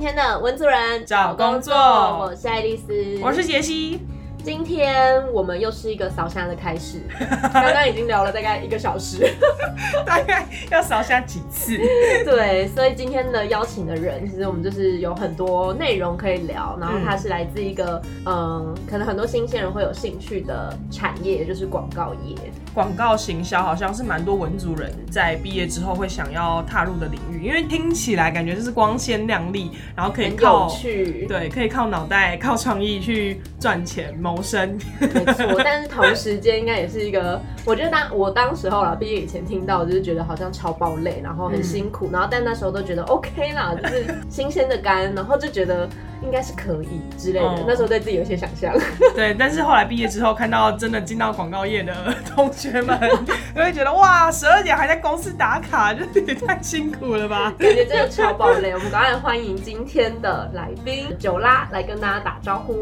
今天的文组人找工作我是爱丽丝，我是杰西。今天我们又是一个扫虾的开始，刚刚已经聊了大概一个小时，大概要扫虾几次？对，所以今天的邀请的人，其实我们就是有很多内容可以聊，然后他是来自一个嗯，可能很多新鲜人会有兴趣的产业，就是广告业。广告行销好像是蛮多文族人在毕业之后会想要踏入的领域，因为听起来感觉就是光鲜亮丽，然后可以靠对，可以靠脑袋、靠创意去赚钱谋生。没错，但是同时间应该也是一个，我觉得当我当时候了毕业以前听到，就是觉得好像超爆累，然后很辛苦，然后但那时候都觉得 OK 啦，就是新鲜的肝，然后就觉得。应该是可以之类的，那时候对自己有些想象。对，但是后来毕业之后，看到真的进到广告业的同学们，就会觉得哇，十二点还在公司打卡，就也太辛苦了吧？感觉真的超爆累。我们赶快欢迎今天的来宾九拉来跟大家打招呼。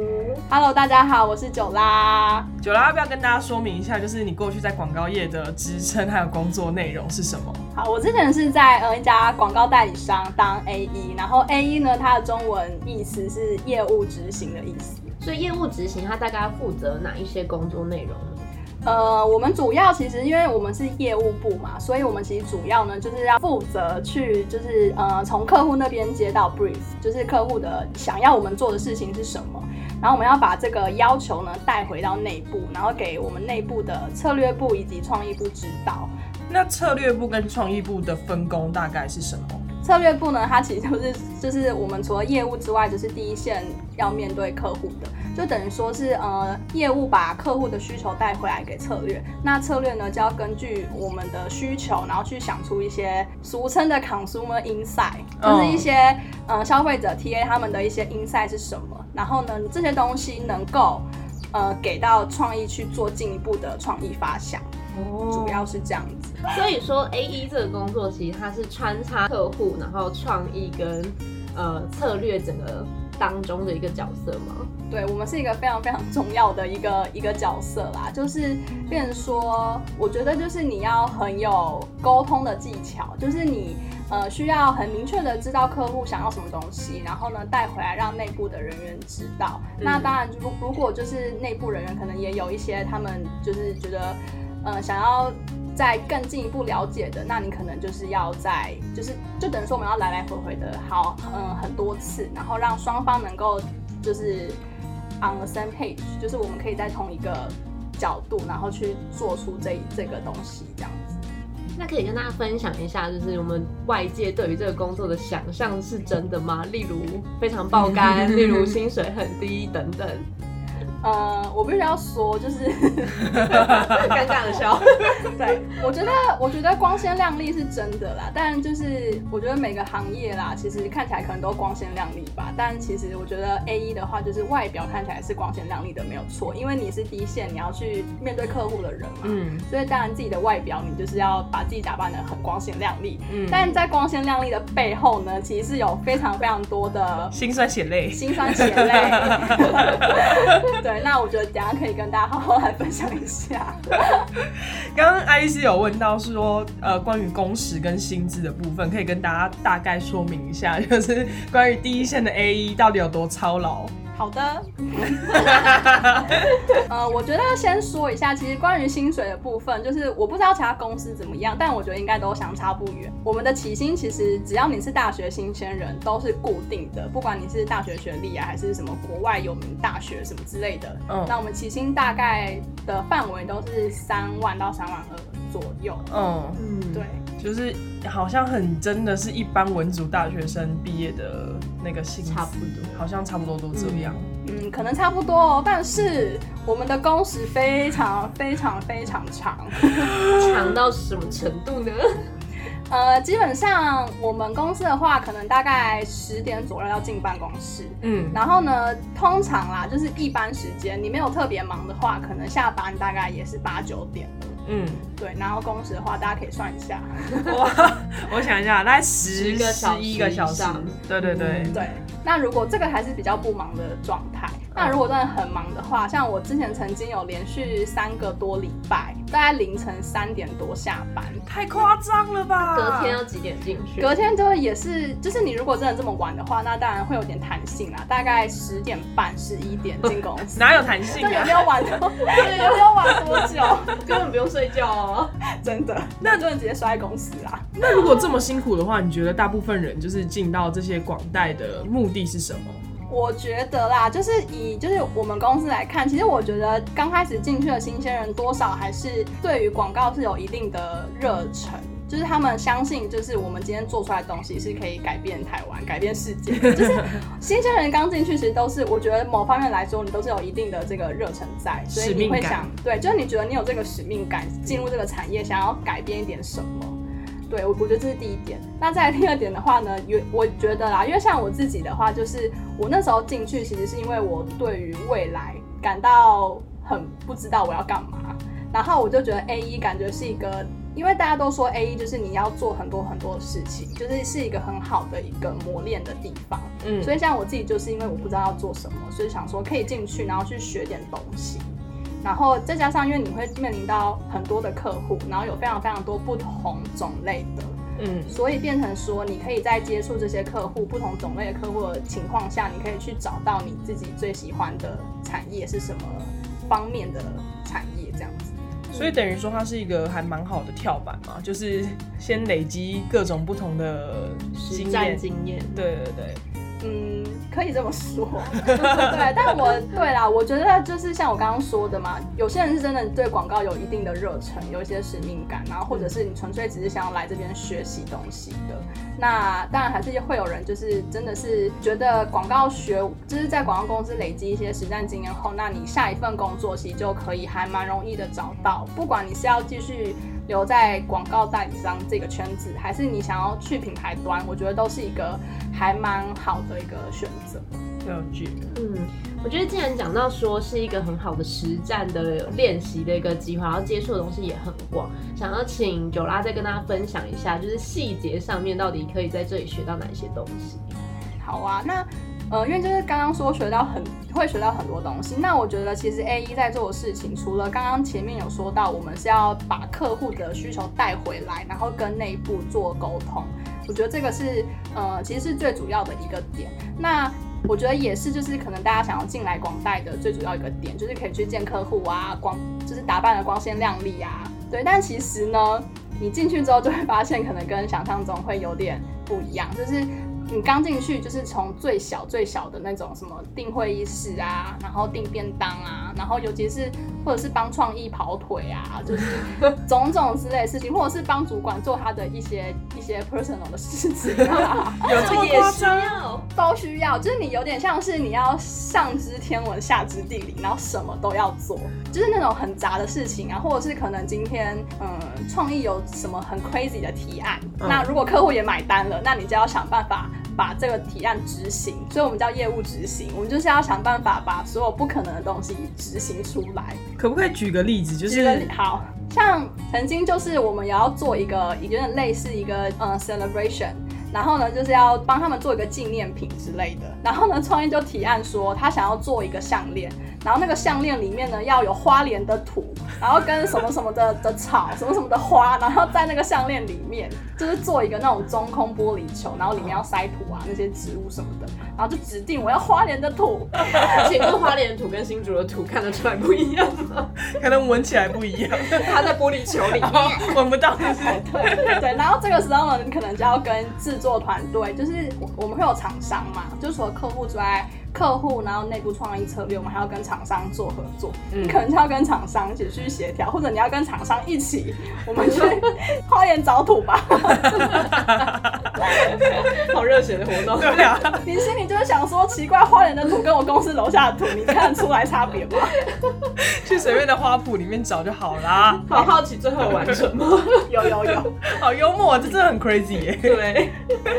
Hello，大家好，我是九拉。九拉要不要跟大家说明一下，就是你过去在广告业的职称还有工作内容是什么？好，我之前是在呃一家广告代理商当 A E，然后 A E 呢，它的中文意思是业务执行的意思。所以业务执行，它大概负责哪一些工作内容呢？呃，我们主要其实因为我们是业务部嘛，所以我们其实主要呢就是要负责去就是呃从客户那边接到 brief，就是客户的想要我们做的事情是什么，然后我们要把这个要求呢带回到内部，然后给我们内部的策略部以及创意部指导。那策略部跟创意部的分工大概是什么？策略部呢，它其实就是就是我们除了业务之外，就是第一线要面对客户的，就等于说是呃业务把客户的需求带回来给策略，那策略呢就要根据我们的需求，然后去想出一些俗称的 consumer insight，就是一些呃消费者 TA 他们的一些 insight 是什么，然后呢这些东西能够呃给到创意去做进一步的创意发想。主要是这样子，所以说 A E 这个工作其实它是穿插客户，然后创意跟呃策略整个当中的一个角色吗？对，我们是一个非常非常重要的一个一个角色啦，就是变成说，我觉得就是你要很有沟通的技巧，就是你呃需要很明确的知道客户想要什么东西，然后呢带回来让内部的人员知道。那当然，如如果就是内部人员可能也有一些他们就是觉得。呃，想要再更进一步了解的，那你可能就是要在，就是就等于说我们要来来回回的好，嗯，很多次，然后让双方能够就是 on the same page，就是我们可以在同一个角度，然后去做出这这个东西这样子。那可以跟大家分享一下，就是我们外界对于这个工作的想象是真的吗？例如非常爆肝，例如薪水很低等等。呃，我必须要说，就是 尴尬的笑。对，我觉得，我觉得光鲜亮丽是真的啦，但就是我觉得每个行业啦，其实看起来可能都光鲜亮丽吧。但其实我觉得 A 一的话，就是外表看起来是光鲜亮丽的，没有错，因为你是第一线，你要去面对客户的人嘛。嗯。所以当然自己的外表，你就是要把自己打扮的很光鲜亮丽。嗯。但在光鲜亮丽的背后呢，其实是有非常非常多的辛酸血泪。辛酸血泪。对，那我觉得等下可以跟大家好好来分享一下。刚刚艾丽丝有问到是说，呃，关于工时跟薪资的部分，可以跟大家大概说明一下，就是关于第一线的 A E 到底有多操劳。好的，呃，我觉得先说一下，其实关于薪水的部分，就是我不知道其他公司怎么样，但我觉得应该都相差不远。我们的起薪其实只要你是大学新鲜人，都是固定的，不管你是大学学历啊，还是什么国外有名大学什么之类的。嗯，那我们起薪大概的范围都是三万到三万二左右。嗯嗯，对。就是好像很真的是一般文组大学生毕业的那个薪差不多，好像差不多都这样。嗯，可能差不多，但是我们的工时非常非常非常长，长到什么程度呢？呃，基本上我们公司的话，可能大概十点左右要进办公室。嗯，然后呢，通常啦，就是一般时间，你没有特别忙的话，可能下班大概也是八九点了。嗯，对，然后工时的话，大家可以算一下。哇，我想一下，大概十个小十一个小时。对对对对。那如果这个还是比较不忙的状态，那如果真的很忙的话，像我之前曾经有连续三个多礼拜，大概凌晨三点多下班，太夸张了吧？隔天要几点进去？隔天就也是，就是你如果真的这么晚的话，那当然会有点弹性啦，大概十点半、十一点进公司。哪有弹性这有啊没？有晚多？对，有没有晚？根本不用睡觉哦。真的，那真的直接摔在公司啦。那如果这么辛苦的话，你觉得大部分人就是进到这些广代的目的是什么？我觉得啦，就是以就是我们公司来看，其实我觉得刚开始进去的新鲜人，多少还是对于广告是有一定的热忱。就是他们相信，就是我们今天做出来的东西是可以改变台湾、改变世界的。就是新鲜人刚进去，其实都是我觉得某方面来说，你都是有一定的这个热忱在，所以你会想，对，就是你觉得你有这个使命感，进入这个产业，想要改变一点什么。对，我我觉得这是第一点。那在第二点的话呢，有我觉得啦，因为像我自己的话，就是我那时候进去，其实是因为我对于未来感到很不知道我要干嘛，然后我就觉得 A 一感觉是一个，因为大家都说 A 一就是你要做很多很多事情，就是是一个很好的一个磨练的地方。嗯，所以像我自己就是因为我不知道要做什么，所以想说可以进去，然后去学点东西。然后再加上，因为你会面临到很多的客户，然后有非常非常多不同种类的，嗯，所以变成说，你可以在接触这些客户、不同种类的客户的情况下，你可以去找到你自己最喜欢的产业是什么方面的产业。所以等于说它是一个还蛮好的跳板嘛，就是先累积各种不同的经验。经验，对对对，嗯，可以这么说，对，但我对啦，我觉得就是像我刚刚说的嘛，有些人是真的对广告有一定的热忱，有一些使命感，然后或者是你纯粹只是想要来这边学习东西的。那当然还是会有人就是真的是觉得广告学，就是在广告公司累积一些实战经验后，那你下一份工作其实就可以还蛮容易的找到，不管你是要继续。留在广告代理商这个圈子，还是你想要去品牌端，我觉得都是一个还蛮好的一个选择。了解。嗯，我觉得既然讲到说是一个很好的实战的练习的一个计划，然后接触的东西也很广，想要请九拉再跟大家分享一下，就是细节上面到底可以在这里学到哪些东西。好啊，那呃，因为就是刚刚说学到很会学到很多东西，那我觉得其实 A 一在做的事情，除了刚刚前面有说到，我们是要把客户的需求带回来，然后跟内部做沟通，我觉得这个是呃，其实是最主要的一个点。那我觉得也是，就是可能大家想要进来广代的最主要一个点，就是可以去见客户啊，光就是打扮的光鲜亮丽啊，对。但其实呢，你进去之后就会发现，可能跟想象中会有点不一样，就是。你刚进去就是从最小最小的那种什么订会议室啊，然后订便当啊，然后尤其是或者是帮创意跑腿啊，就是种种之类的事情，或者是帮主管做他的一些一些 personal 的事情啊，有这么夸张？要都需要。就是你有点像是你要上知天文下知地理，然后什么都要做，就是那种很杂的事情啊，或者是可能今天嗯创意有什么很 crazy 的提案，嗯那如果客户也买单了，那你就要想办法。把这个提案执行，所以我们叫业务执行。我们就是要想办法把所有不可能的东西执行出来。可不可以举个例子？就是好像曾经就是我们也要做一个，有点类似一个呃 celebration。然后呢，就是要帮他们做一个纪念品之类的。然后呢，创意就提案说，他想要做一个项链，然后那个项链里面呢要有花莲的土，然后跟什么什么的的草，什么什么的花，然后在那个项链里面就是做一个那种中空玻璃球，然后里面要塞土啊那些植物什么的，然后就指定我要花莲的土。请问花莲土跟新竹的土看得出来不一样吗？可能闻起来不一样，它在玻璃球里面。闻不到就是。对对，然后这个时候呢，你可能就要跟制作团队，就是我我们会有厂商嘛，就除了客户之外，客户然后内部创意策略，我们还要跟厂商做合作，嗯你可能就要跟厂商一起去协调，或者你要跟厂商一起，我们去 花园找土吧。好热血的活动。对啊，你心里就会想说，奇怪，花园的土跟我公司楼下的土，你看得出来差别吗？去随便的花圃里面找就好啦。好好奇最后有完成吗？有有有，好幽默，这真的很 crazy 耶。对，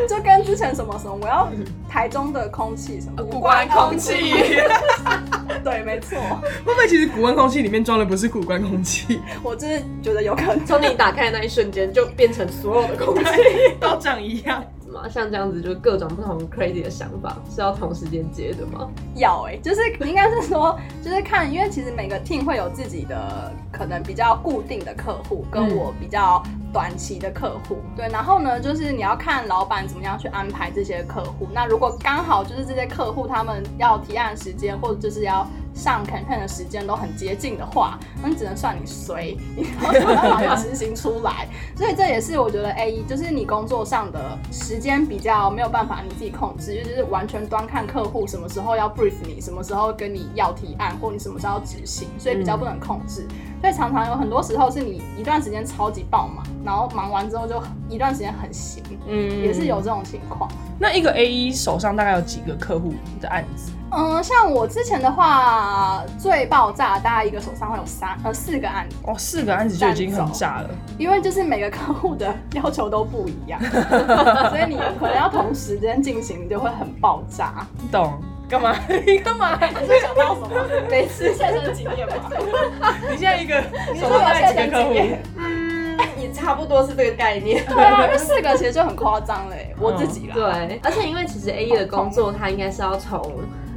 就跟之前什么什么，我要台中的空气什么古关空气，对，没错，会不会其实古关空气里面装的不是古关空气，我真是觉得有可能。从你打开的那一瞬间，就变成所有的空气。都长一样？子吗？像这样子，就各种不同 crazy 的想法是要同时间接的吗？要哎、就是应该是说，就是看，因为其实每个 team 会有自己的可能比较固定的客户，跟嗯我比较短期的客户，对，然后呢，就是你要看老板怎么样去安排这些客户。那如果刚好就是这些客户他们要提案时间，或者就是要上 campaign 的时间都很接近的话，那你只能算你随，你 没有 办法去执行出来。所以这也是我觉得 A 一就是你工作上的时间比较没有办法你自己控制，就是完全端看客户什么时候要 brief 你，什么时候跟你要提案，或你什么时候要执行，所以比较不能控制。所以常常有很多时候是你一段时间超级爆忙，然后忙完之后就一段时间很闲，嗯也是有这种情况。那一个 A 一手上大概有几个客户的案子？嗯，像我之前的话，最爆炸大概一个手上会有三呃四个案子，哦，四个案子就已经很炸了。因为就是每个客户的 要求都不一样，所以你可能要同时间进行，就会很爆炸。懂？干嘛？你干嘛？你是想到什么？每次现身经验吗？你现在一个你手上大概几个客户？嗯，也差不多是这个概念。对啊，因为四个其实就很夸张嘞，我自己啦。对，而且因为其实 A E 的工作，它应该是要从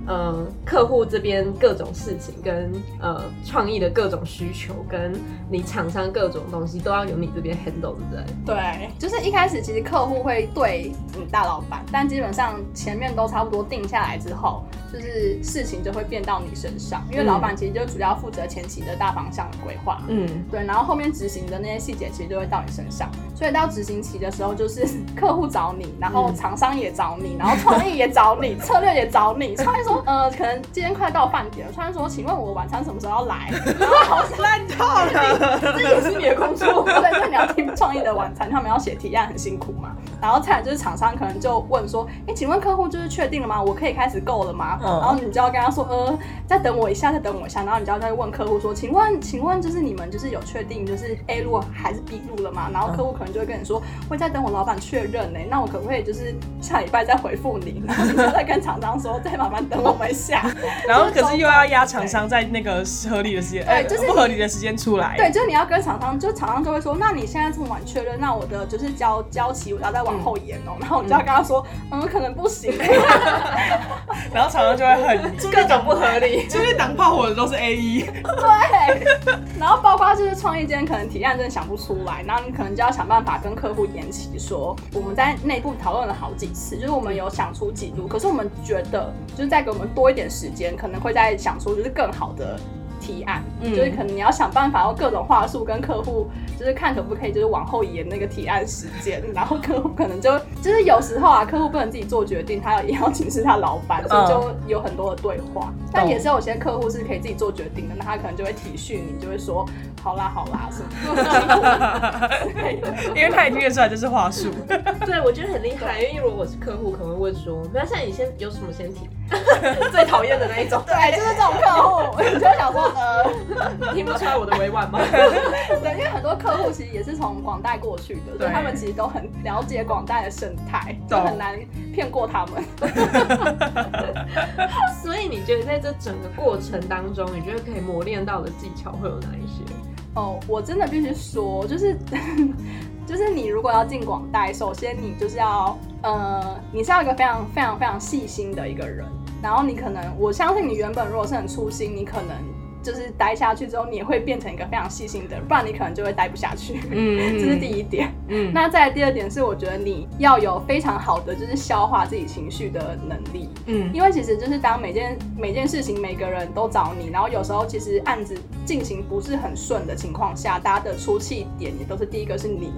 呃客户这边各种事情，跟呃创意的各种需求，跟你厂商各种东西，都要由你这边 handle，对不对？对，就是一开始其实客户会对你大老板，但基本上前面都差不多定下来之后，就是事情就会变到你身上，因为老板其实就主要负责前期的大方向的规划。嗯，对，然后后面执行的那些细节其实就会到你身上，所以到执行期的时候，就是 客户找你，然后厂商也找你，然后创意也找你，策略也找你。创意说，呃，可能今天快到饭点了，创意说，请问我晚餐什么时候要来？然后好烂透了。这也是你的工作。对，就你要听创意的晚餐，他们要写提案很辛苦嘛。然后再来就是厂商可能就问说，哎，请问客户就是确定了吗？我可以开始购了吗？嗯然后你就要跟他说，呃，再等我一下，再等我一下。然后你就要再问客户说，请问，请问就是你们就是有确定就是 A 路还是 B 路了吗？然后客户可能就会跟你说，会再等我老板确认呢、那我可不可以就是下礼拜再回复你？然后你就再跟厂商说，再麻烦等我们一下。然后可是又要压厂商在那个合理的时间，哎，对就是不合理的时间出来。对，就是你要跟厂商，就是厂商就会说，那你现在这么晚确认，那我的就是交交期我要再往后延哦、然后你就要跟他说，嗯，可能不行。然后厂商就会很各种不合理。就是挡炮火的都是 A 一。对，然后包括就是创意间可能提案真的想不出来，然后你可能就要想办法跟客户延期说，我们在内部讨论了好几次，就是我们有想出几路，可是我们觉得就是再给我们多一点时间，可能会再想出就是更好的。提案，嗯。就是可能你要想办法用各种话术跟客户，就是看可不可以就是往后延那个提案时间，然后客户可能就就是有时候啊，客户不能自己做决定，他也要请示他老板，所以就有很多的对话。但也是有些客户是可以自己做决定的，那他可能就会体恤你，就会说好啦好啦。因为他也听得出来这是话术。对，我觉得很厉害，因为如果我是客户，可能会问说，没有，现在你先有什么先提？最讨厌的那一种，对，就是这种客户，你就想说，呃，听不出来我的委婉吗？对，因为很多客户其实也是从广代过去的，所以对他们其实都很了解广代的生态，就懂很难骗过他们。所以你觉得在这整个过程当中，你觉得可以磨练到的技巧会有哪一些？哦，我真的必须说，就是 就是你如果要进广代，首先你就是要呃，你是要一个非常非常非常细心的一个人，然后你可能我相信你原本如果是很粗心，你可能就是待下去之后，你也会变成一个非常细心的人，不然你可能就会待不下去。嗯 这是第一点。嗯 那再来第二点是，我觉得你要有非常好的就是消化自己情绪的能力。嗯因为其实就是当每件每件事情每个人都找你，然后有时候其实案子进行不是很顺的情况下，大家的出气点也都是第一个是你。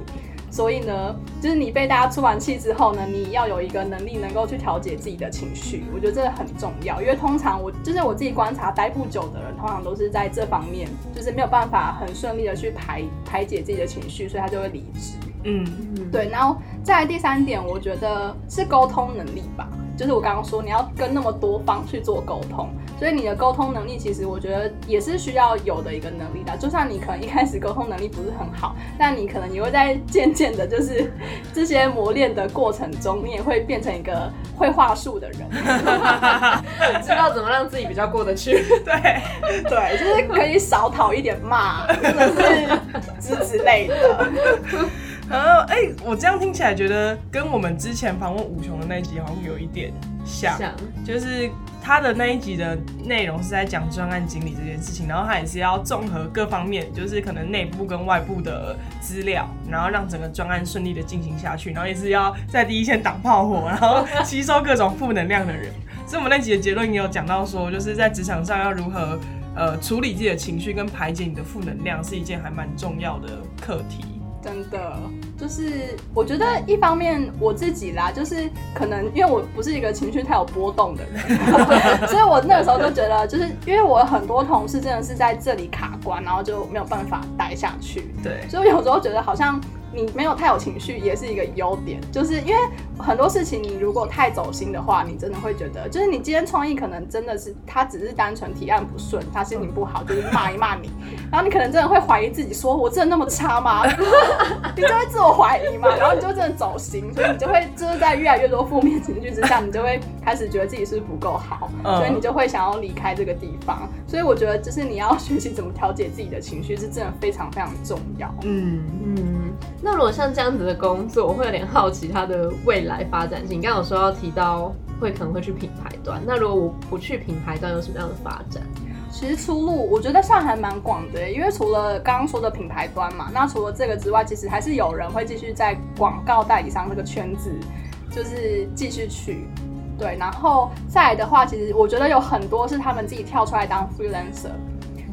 所以呢，就是你被大家出完气之后呢，你要有一个能力能够去调节自己的情绪，我觉得这个很重要。因为通常我就是我自己观察待不久的人，通常都是在这方面就是没有办法很顺利的去排排解自己的情绪，所以他就会离职。嗯对，然后再来第三点，我觉得是沟通能力吧。就是我刚刚说，你要跟那么多方去做沟通，所以你的沟通能力其实我觉得也是需要有的一个能力的。就算你可能一开始沟通能力不是很好，但你可能也会在渐渐的，就是 这些磨练的过程中，你也会变成一个会话术的人。知道怎么让自己比较过得去。对，对，就是可以少讨一点骂，或者是之之类的。啊，哎、我这样听起来觉得跟我们之前访问五雄的那一集好像有一点像，像就是他的那一集的内容是在讲专案经理这件事情，然后他也是要综合各方面，就是可能内部跟外部的资料，然后让整个专案顺利的进行下去，然后也是要在第一线挡炮火，然后 吸收各种负能量的人。所以我们那集的结论也有讲到说，就是在职场上要如何呃处理自己的情绪跟排解你的负能量，是一件还蛮重要的课题。真的，就是我觉得一方面我自己啦，就是可能因为我不是一个情绪太有波动的人，所以我那个时候就觉得，就是因为我很多同事真的是在这里卡关，然后就没有办法待下去，对，所以我有时候觉得好像你没有太有情绪也是一个优点，就是因为很多事情你如果太走心的话，你真的会觉得，就是你今天创意可能真的是他只是单纯提案不顺，他心情不好，就是骂一骂你，然后你可能真的会怀疑自己，说我真的那么差吗？你就会自我怀疑嘛，然后你就真的走心，所以你就会就是在越来越多负面情绪之下，你就会开始觉得自己是不是不够好，嗯所以你就会想要离开这个地方。所以我觉得就是你要学习怎么调节自己的情绪，是真的非常非常重要。嗯，嗯，那如果像这样子的工作，我会有点好奇它的未来发展性。你刚刚有说要提到会可能会去品牌端，那如果我不去品牌端，有什么样的发展？其实出路我觉得算还蛮广的，因为除了刚刚说的品牌端嘛，那除了这个之外，其实还是有人会继续在广告代理商这个圈子，就是继续去。对，然后再来的话，其实我觉得有很多是他们自己跳出来当 freelancer，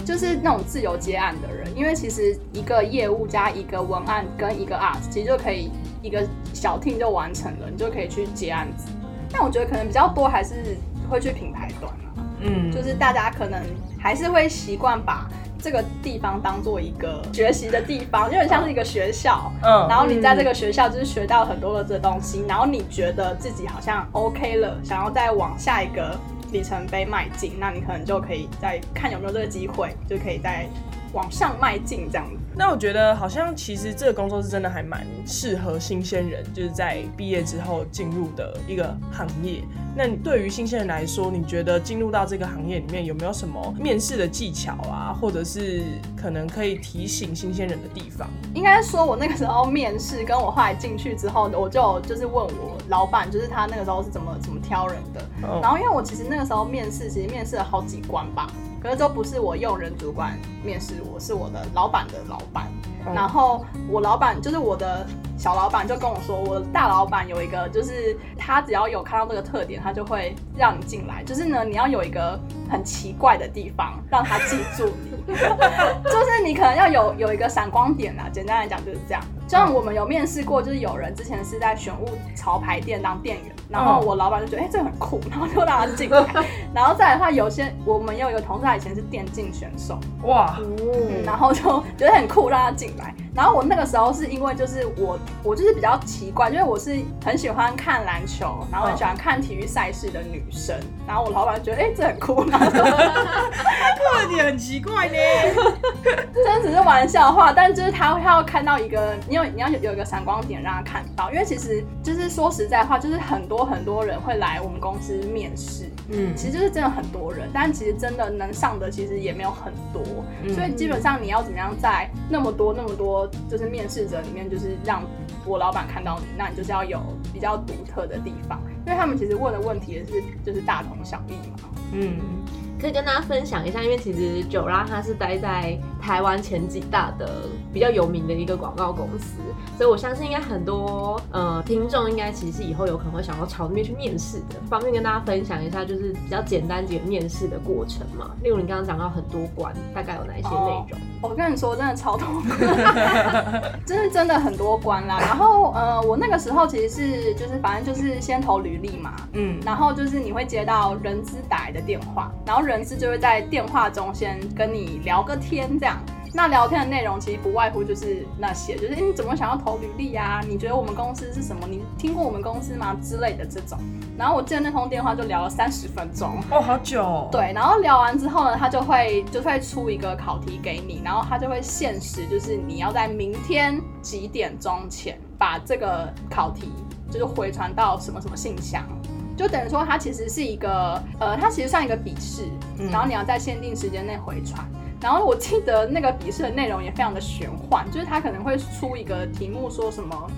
就是那种自由接案的人，因为其实一个业务加一个文案跟一个 art，其实就可以一个小 team 就完成了，你就可以去接案子。但我觉得可能比较多还是会去品牌端啊。嗯，就是大家可能还是会习惯把这个地方当做一个学习的地方，有点像是一个学校。嗯然后你在这个学校就是学到很多的这东西，然后你觉得自己好像 OK 了，想要再往下一个里程碑迈进，那你可能就可以再看有没有这个机会，就可以再往上迈进这样子。那我觉得好像其实这个工作是真的还蛮适合新鲜人，就是在毕业之后进入的一个行业。那你对于新鲜人来说，你觉得进入到这个行业里面有没有什么面试的技巧啊，或者是可能可以提醒新鲜人的地方？应该说，我那个时候面试，跟我后来进去之后，我就就是问我老板，就是他那个时候是怎么怎么挑人的。嗯然后因为我其实那个时候面试，其实面试了好几关吧，可是都不是我用人主管面试我，是我的老板的老板。嗯然后我老板就是我的小老板就跟我说，我大老板有一个，就是他只要有看到这个特点，他就会让你进来。就是呢，你要有一个很奇怪的地方，让他记住你。就是你可能要有有一个闪光点啊，简单来讲就是这样。就像我们有面试过，就是有人之前是在选物潮牌店当店员，然后我老板就觉得哎、这个很酷，然后就让他进来。然后再来的话，有些我们有一个同事，他以前是电竞选手，哇，嗯，哦然后就觉得很酷，让他进来。然后我那个时候是因为就是我我就是比较奇怪，因为我是很喜欢看篮球，然后很喜欢看体育赛事的女生。然后我老板觉得哎、这很酷，然后就这点很奇怪呢。真的只是玩笑话，但就是他他要看到一个，你有你要有有一个闪光点让他看到，因为其实就是说实在话，就是很多很多人会来我们公司面试，嗯其实就是真的很多人，但其实真的能上的其实也没有很多，嗯所以基本上你要怎么样在那么多那么多就是面试者里面，就是让我老板看到你，那你就是要有比较独特的地方，因为他们其实问的问题也是就是大同小异嘛。嗯，可以跟大家分享一下，因为其实九拉他是待在台湾前几大的比较有名的一个广告公司，所以我相信应该很多呃听众应该其实以后有可能会想要朝那边去面试的，方便跟大家分享一下，就是比较简单几个面试的过程嘛。例如你刚刚讲到很多关，大概有哪一些内容？我跟你说，真的超多关，真是真的很多关啦。然后呃，我那个时候其实是就是反正就是先投履历嘛，嗯，然后就是你会接到人资打来的电话，然后人资就会在电话中先跟你聊个天这样。那聊天的内容其实不外乎就是那些，就是、诶你怎么想要投履历啊？你觉得我们公司是什么？你听过我们公司吗？之类的这种。然后我记得那通电话就聊了三十分钟。哦，好久、哦。，对，然后聊完之后呢，他就会就会出一个考题给你，然后他就会限时，就是你要在明天几点钟前把这个考题就是回传到什么什么信箱。就等于说，它其实是一个，呃，它其实算一个笔试，嗯然后你要在限定时间内回传。然后我记得那个笔试的内容也非常的玄幻，就是他可能会出一个题目说什么。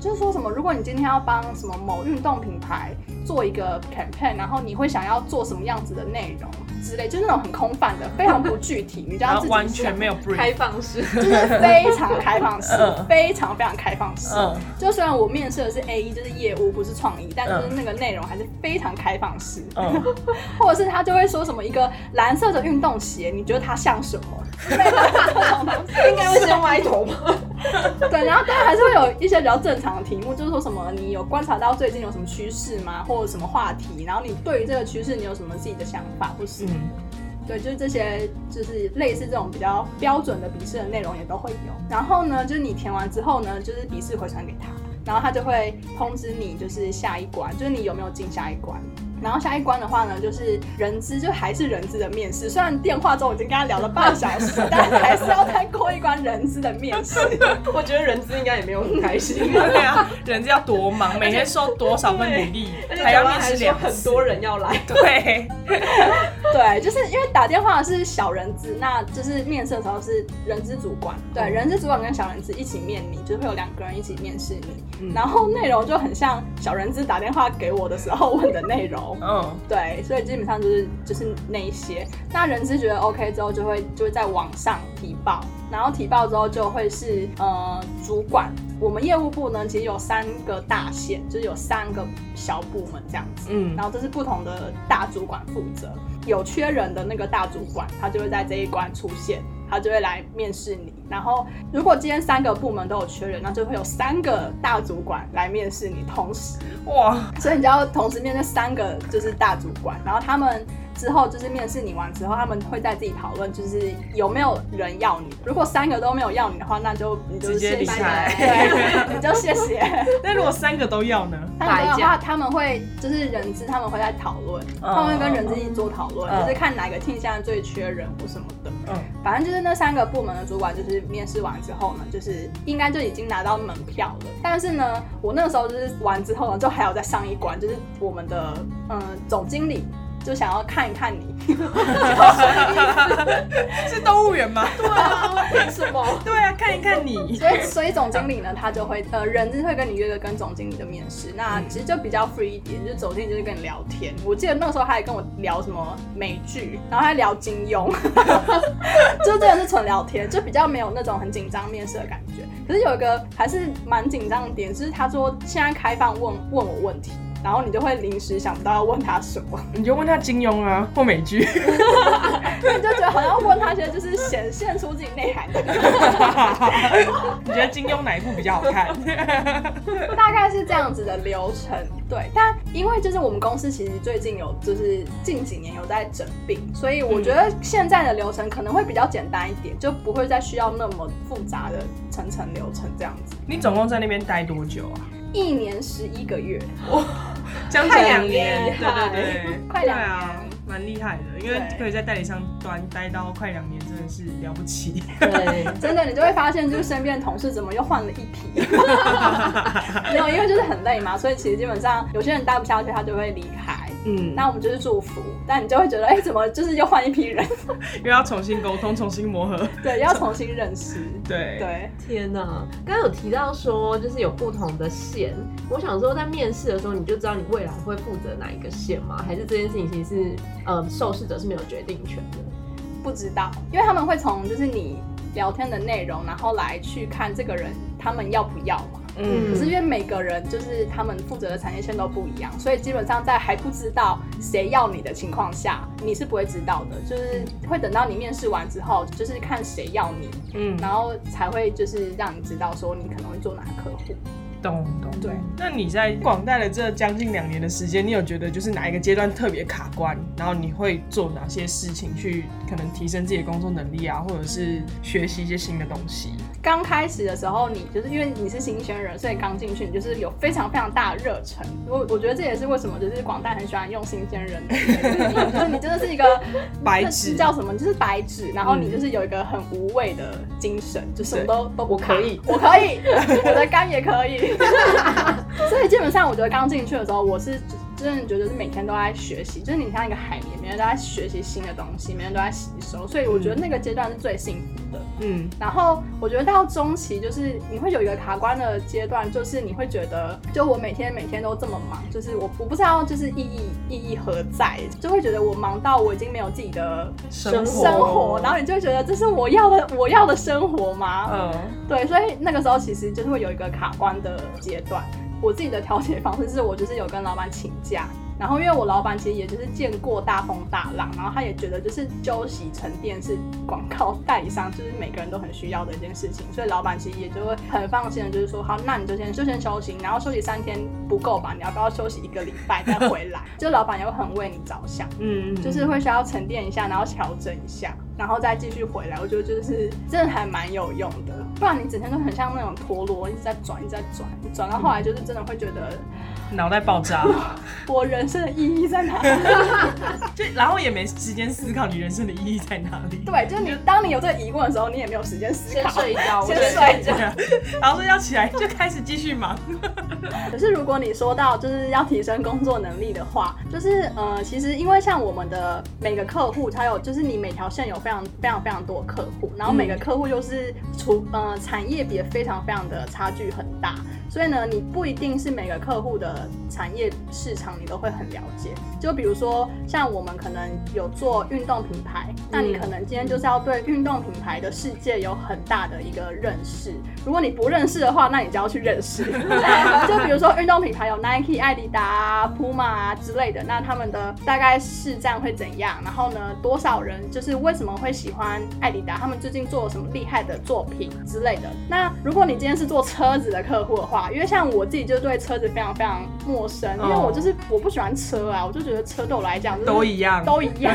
就是说什么，如果你今天要帮什么某运动品牌做一个 campaign，然后你会想要做什么样子的内容之类，就是那种很空泛的，非常不具体，你知道自己完全没有开放式，就是非常开放式，非常非常开放式。嗯就虽然我面试的是 A 一，就是业务，不是创意，但就是那个内容还是非常开放式。嗯，或者是他就会说什么一个蓝色的运动鞋，你觉得它像什么？应该会先歪头吧？对，然后当然还是会有一些比较正常的题目，就是说什么你有观察到最近有什么趋势吗，或者什么话题，然后你对于这个趋势你有什么自己的想法，或是、嗯。对，就是这些就是类似这种比较标准的笔试的内容也都会有。然后呢，就是你填完之后呢，就是笔试回传给他，然后他就会通知你就是下一关，就是你有没有进下一关。然后下一关的话呢，就是人资，就还是人资的面试。虽然电话中我已经跟他聊了半小时，但还是要再过一关人资的面试。我觉得人资应该也没有很开心，对啊，人家要多忙，每天收多少份履历，还要面试很多人要来，对，对，就是因为打电话是小人资，那就是面试的时候是人资主管，对，人资主管跟小人资一起面你，就是会有两个人一起面试你，然后内容就很像小人资打电话给我的时候问的内容。嗯对，所以基本上就是就是那一些。那人资觉得 OK 之后，就会就会在网上提报，然后提报之后就会是呃主管。我们业务部呢，其实有三个大线，就是有三个小部门这样子。嗯然后这是不同的大主管负责。有缺人的那个大主管，他就会在这一关出现，他就会来面试你。然后如果今天三个部门都有缺人，那就会有三个大主管来面试你，同时。哇，所以你就要同时面对三个就是大主管，然后他们之后就是面试你完之后，他们会在自己讨论，就是有没有人要你。如果三个都没有要你的话，那就你就直接谢谢，离开对，你就谢谢。那如果三个都要呢？他们的话，他们会就是人资，他们会在讨论，嗯他们会跟人资一起做讨论，嗯就是看哪个 team 现在最缺人或什么的。嗯反正就是那三个部门的主管，就是面试完之后呢，就是应该就已经拿到门票了。但是呢，我那个时候就是完之后呢，就还有再上一关，就是我们的嗯总经理就想要看一看你，是动物园吗？对啊，为什么？对啊，看一看你。所以所以总经理呢，他就会呃人就会跟你约个跟总经理的面试，那其实就比较 free 一点，就是总经理就是跟你聊天。我记得那个时候他还跟我聊什么美剧，然后还聊金庸，就真的是纯聊天，就比较没有那种很紧张面试的感觉。可是有一个还是蛮紧张的点，就是他说现在开放问问我问题。然后你就会临时想不到要问他什么，你就问他金庸啊，或美剧。你就觉得好像要问他一些就是显现出自己内涵的。你觉得金庸哪一部比较好看？大概是这样子的流程，对。但因为就是我们公司其实最近有就是近几年有在整并，所以我觉得现在的流程可能会比较简单一点，就不会再需要那么复杂的层层流程这样子。你总共在那边待多久啊？一年十一个月，将近两年，对对对，快两年蛮厉害的，因为可以在代理商端待到快两年，真的是了不起。对，真的你就会发现，就是身边的同事怎么又换了一批。没有，因为就是很累嘛，所以其实基本上有些人待不下去，他就会离开。嗯，那我们就是祝福，但你就会觉得，哎、怎么就是又换一批人？因为要重新沟通，重新磨合。对，要重新认识。对，对，天哪！刚刚有提到说，就是有不同的线。我想说，在面试的时候，你就知道你未来会负责哪一个线吗？还是这件事情其实是呃受试者是没有决定权的？不知道，因为他们会从就是你聊天的内容，然后来去看这个人他们要不要嘛。嗯可是因为每个人就是他们负责的产业线都不一样，所以基本上在还不知道谁要你的情况下，你是不会知道的。就是会等到你面试完之后，就是看谁要你，嗯，然后才会就是让你知道说你可能会做哪个客户。懂懂。对，那你在广大的这将近两年的时间，你有觉得就是哪一个阶段特别卡关，然后你会做哪些事情去可能提升自己的工作能力啊，或者是学习一些新的东西？刚开始的时候，你就是因为你是新鲜人，所以刚进去，你就是有非常非常大的热忱。我我觉得这也是为什么就是广大很喜欢用新鲜人的原因，就是你真的是一个白纸叫什么？就是白纸，然后你就是有一个很无畏的精神，就什么都都我可以我可以，我的肝也可以。所以基本上，我觉得刚进去的时候，我是真的觉得是每天都在学习，就是你像一个海绵，每天都在学习新的东西，每天都在吸收，所以我觉得那个阶段是最幸福的。嗯，然后我觉得到中期，就是你会有一个卡关的阶段，就是你会觉得，就我每天每天都这么忙，就是我我不知道就是意义意义何在，就会觉得我忙到我已经没有自己的生活生活，然后你就会觉得这是我要的我要的生活吗？嗯，对，所以那个时候其实就是会有一个卡关的阶段。我自己的调节方式是我就是有跟老板请假，然后因为我老板其实也就是见过大风大浪，然后他也觉得就是休息沉淀是广告代理商就是每个人都很需要的一件事情，所以老板其实也就会很放心的，就是说好，那你就先就先休息，然后休息三天不够吧？你要不要休息一个礼拜再回来？就老板也会很为你着想，嗯，就是会需要沉淀一下，然后调整一下，然后再继续回来。我觉得就是真的还蛮有用的，不然你整天都很像那种陀螺，一直在转，一直在转，转到后来就是真的会觉得脑袋爆炸，我人生的意义在哪里？就然后也没时间思考你人生的意义在哪里。对，就是你当你有这个疑问的时候，你也没有时间思考先考。睡觉，先睡觉。然后睡觉起来就开始继续忙。可是如果你说到就是要提升工作能力的话，就是呃，其实因为像我们的每个客户，他有就是你每条线有非常非常非常多客户，然后每个客户又是除呃产业别非常非常的差距很大，所以呢，你不一定是每个客户的产业市场你都会很了解。就比如说像我们可能有做运动品牌，那你可能今天就是要对运动品牌的世界有很大的一个认识。如果你不认识的话，那你就要去认识。就比如说运动品牌有 Nike、艾迪达、Puma 啊之类的，那他们的大概市占会怎样？然后呢，多少人就是为什么会喜欢艾迪达？他们最近做了什么厉害的作品之类的。那如果你今天是做车子的客户的话，因为像我自己就对车子非常非常陌生，因为我就是我不喜欢车啊，我就觉得车对我来讲就 是都一样都一样。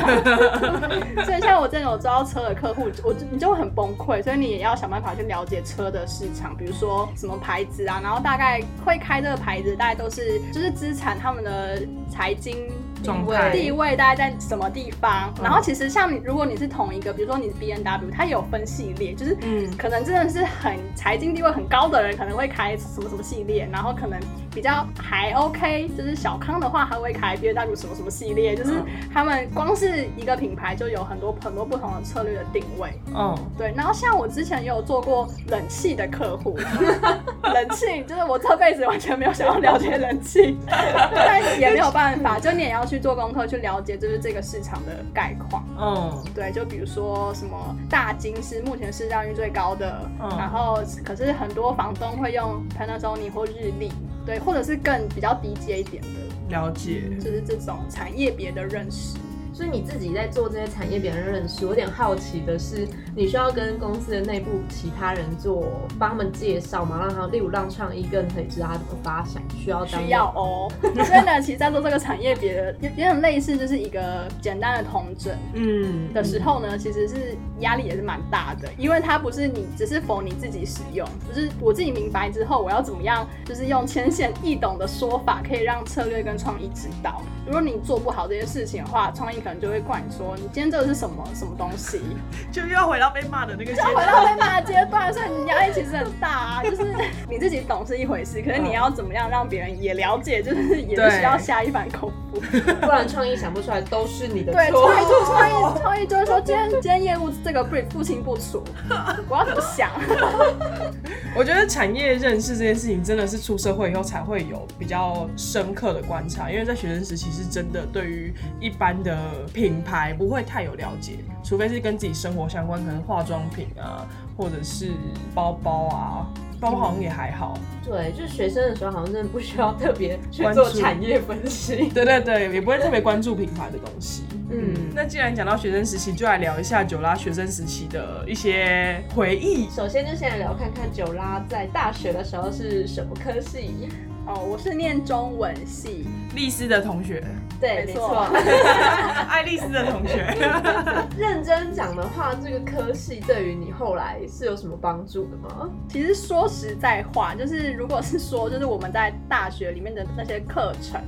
所以像我真的有招车的客户，我就你就会很崩溃，所以你也要想办法去了解车的市场，比如说什么牌子啊，然后大概会开这个牌子，大概都是就是资产他们的财经状态。地位大概在什么地方。然后其实像你，如果你是同一个，比如说你是 B N W，它有分系列，就是嗯。可能真的是很财经地位很高的人，可能会开什么什么系列，然后可能比较还 OK，就是小康的话，他会开 B N W 什么什么系列，就是他们光是一个品牌就有很多很多不同的策略的定位。嗯，对，然后像我之前也有做过冷气的客户，冷气就是我这辈子完全没有想要了解冷气，但也没有办法，就你也要去做功课去了解，就是这个市场的概况。嗯，对，就比如说什么大金是目前市占率最高的，嗯然后可是很多房东会用 Panasonic 或日立，对，或者是更比较低阶一点的，了解。就是这种产业别的认识。所以你自己在做这些产业别人认识，我有点好奇的是，你需要跟公司的内部其他人做帮他们介绍吗？让他例如让创意更可以知道他怎么发想，需要需要哦，所以呢，其实在做这个产业别的，也也很类似，就是一个简单的同整嗯的时候呢，其实是压力也是蛮大的，因为它不是你只是否你自己使用，就是我自己明白之后，我要怎么样，就是用浅显易懂的说法，可以让策略跟创意知道。如果你做不好这些事情的话，创意可能就会怪你说，你今天这个是什么什么东西，就又要回到被骂的那个阶就回段。到被骂的阶段，所以你压力其实很大啊。就是你自己懂是一回事，可是你要怎么样让别人也了解，就是也是需要下一番功夫。不然创意想不出来都是你的对，错。创意就创意创意就是说，今天今天业务这个 brief 不清不楚，我要怎么想？我觉得产业认识这件事情真的是出社会以后才会有比较深刻的观察，因为在学生时期是真的对于一般的品牌不会太有了解，除非是跟自己生活相关，可能化妆品啊，或者是包包啊，包包好像也还好。对，就是学生的时候好像真的不需要特别去做产业分析。对对对，也不会特别关注品牌的东西。嗯，那既然讲到学生时期，就来聊一下九拉学生时期的一些回忆。首先就先来聊看看九拉在大学的时候是什么科系。哦，我是念中文系，丽丝的同学，对，没错。爱丽丝的同学，认真讲的话，这个科系对于你后来是有什么帮助的吗？其实说实在话，就是如果是说，就是我们在大学里面的那些课程，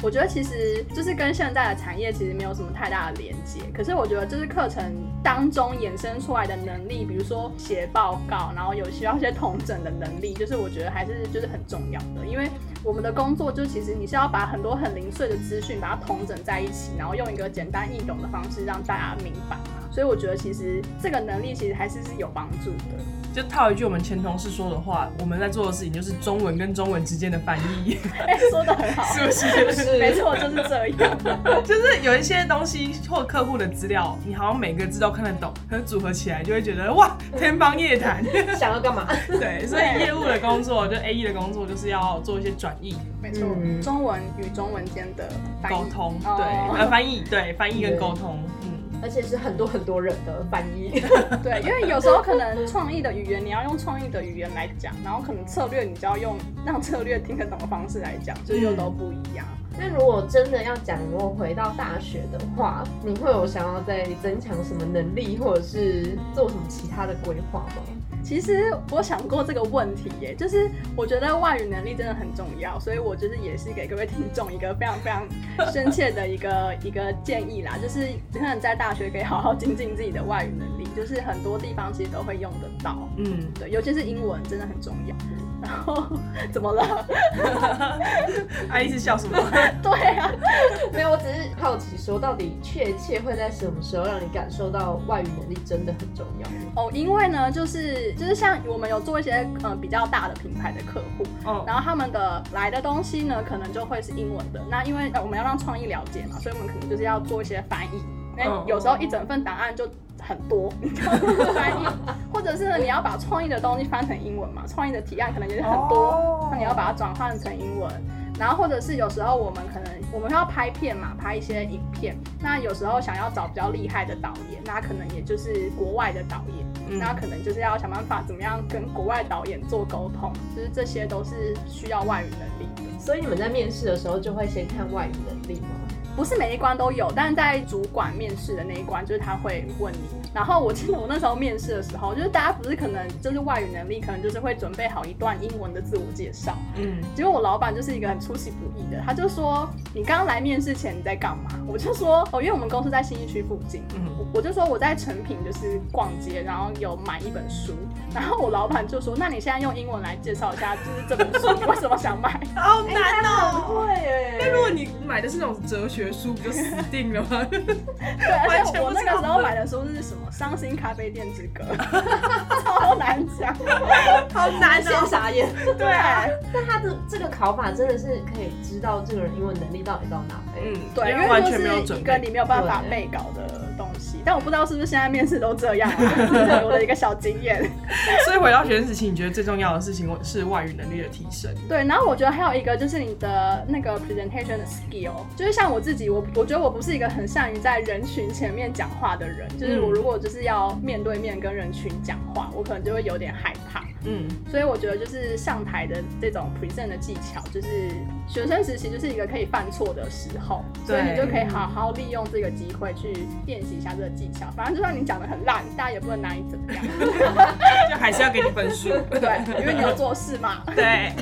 我觉得其实就是跟现在的产业其实没有什么太大的连接。可是我觉得就是课程当中衍生出来的能力，比如说写报告，然后有需要一些统整的能力，就是我觉得还是就是很重要的。因为我们的工作就其实你是要把很多很零碎的资讯把它统整在一起，然后用一个简单易懂的方式让大家明白嘛。所以我觉得其实这个能力其实还是是有帮助的。就套一句我们前同事说的话，我们在做的事情就是中文跟中文之间的翻译，哎、说的很好，是不是？是 没错，就是这样。就是有一些东西或客户的资料，你好像每个字都看得懂，可是组合起来就会觉得哇，天方夜谭。想要干嘛？对，所以业务的工作，就 A E 的工作，就是要做一些转译、没错，嗯中文与中文间的翻译沟通，哦对，呃，翻译，对，翻译跟沟通，嗯。而且是很多很多人的翻译。对，因为有时候可能创意的语言你要用创意的语言来讲，然后可能策略你就要用让策略听得懂的方式来讲，就又都不一样。那如果真的要讲，如果回到大学的话，你会有想要再增强什么能力，或者是做什么其他的规划吗？其实我想过这个问题耶，就是我觉得外语能力真的很重要，所以我就是也是给各位听众一个非常非常深切的一个一个建议啦，就是可能在大学可以好好精进自己的外语能力，就是很多地方其实都会用得到，嗯，对，尤其是英文真的很重要。然后怎么了？阿姨是笑什么？对啊，没有，我只是好奇说，到底确切会在什么时候让你感受到外语能力真的很重要？哦，因为呢，就是就是像我们有做一些呃比较大的品牌的客户，哦，然后他们的来的东西呢，可能就会是英文的。那因为呃我们要让创意了解嘛，所以我们可能就是要做一些翻译。那嗯有时候一整份档案就很多，翻译，或者是呢你要把创意的东西翻成英文嘛，创意的提案可能也是很多，哦那你要把它转换成英文。然后或者是有时候我们可能我们要拍片嘛，拍一些影片。那有时候想要找比较厉害的导演，那可能也就是国外的导演。嗯那可能就是要想办法怎么样跟国外导演做沟通，就是这些都是需要外语能力的。所以你们在面试的时候就会先看外语能力吗？不是每一关都有，但是在主管面试的那一关，就是他会问你。然后我记得我那时候面试的时候，就是大家不是可能就是外语能力，可能就是会准备好一段英文的自我介绍。嗯，结果我老板就是一个很出其不意的，他就说：“你刚刚来面试前你在干嘛？”我就说：“哦，因为我们公司在新一区附近。”嗯我我就说我在成品就是逛街，然后有买一本书。然后我老板就说：“那你现在用英文来介绍一下，就是这本书，你为什么想买？” 好难哦。会哎那如果你买的是那种哲学书，不就死定了吗？对，而且我那个时候买的书是什么《伤心咖啡店之歌》，超难讲。好难先傻眼。对，但他的这个考法真的是可以知道这个人英文能力到底到哪里。嗯，对，因因为完全没有准就是一个你。没有办法对背稿的但我不知道是不是现在面试都这样啊，对我的一个小经验。所以回到学生时期，你觉得最重要的事情是外语能力的提升？对，然后我觉得还有一个就是你的那个 presentation 的 skill，就是像我自己，我我觉得我不是一个很善于在人群前面讲话的人，就是我嗯如果就是要面对面跟人群讲话，我可能就会有点害怕。嗯，所以我觉得就是上台的这种 present 的技巧，就是学生时期就是一个可以犯错的时候，所以你就可以好好利用这个机会去练习一下这个技巧。反正就算你讲的很烂，大家也不能拿你怎么样，就还是要给你分数。对，因为你要做事嘛。对，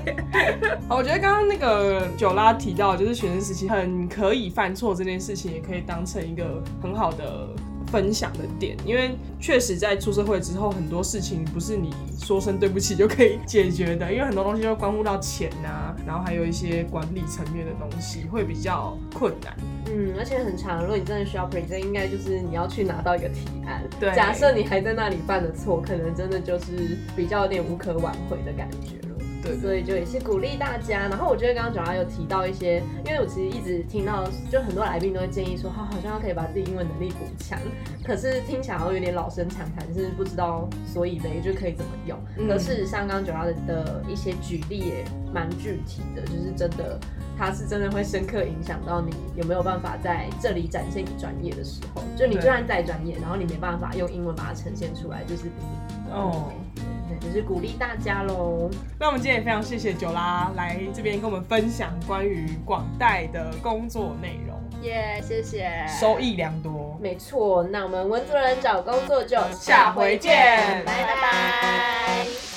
我觉得刚刚那个九拉提到，就是学生时期很可以犯错这件事情，也可以当成一个很好的分享的点，因为确实在出社会之后，很多事情不是你说声对不起就可以解决的，因为很多东西都关乎到钱啊，然后还有一些管理层面的东西，会比较困难。嗯，而且很长。如果你真的需要 present，应该就是你要去拿到一个提案。对假设你还在那里犯了错，可能真的就是比较有点无可挽回的感觉了。对所以就也是鼓励大家。然后我觉得刚刚九拉有提到一些，因为我其实一直听到，就很多来宾都会建议说，他好像可以把自己英文能力补强。可是听起来好有点老生常谈，是不知道所以嘞就可以怎么用。嗯可事实上，刚刚九拉的的一些举例也蛮具体的，就是真的。它是真的会深刻影响到你有没有办法在这里展现你专业的时候，就你就算再专业，然后你没办法用英文把它呈现出来，就是哦。对，就是鼓励大家喽。那我们今天也非常谢谢九拉来这边跟我们分享关于广代的工作内容，耶谢谢。收益良多。没错，那我们文族人找工作就下回见拜拜。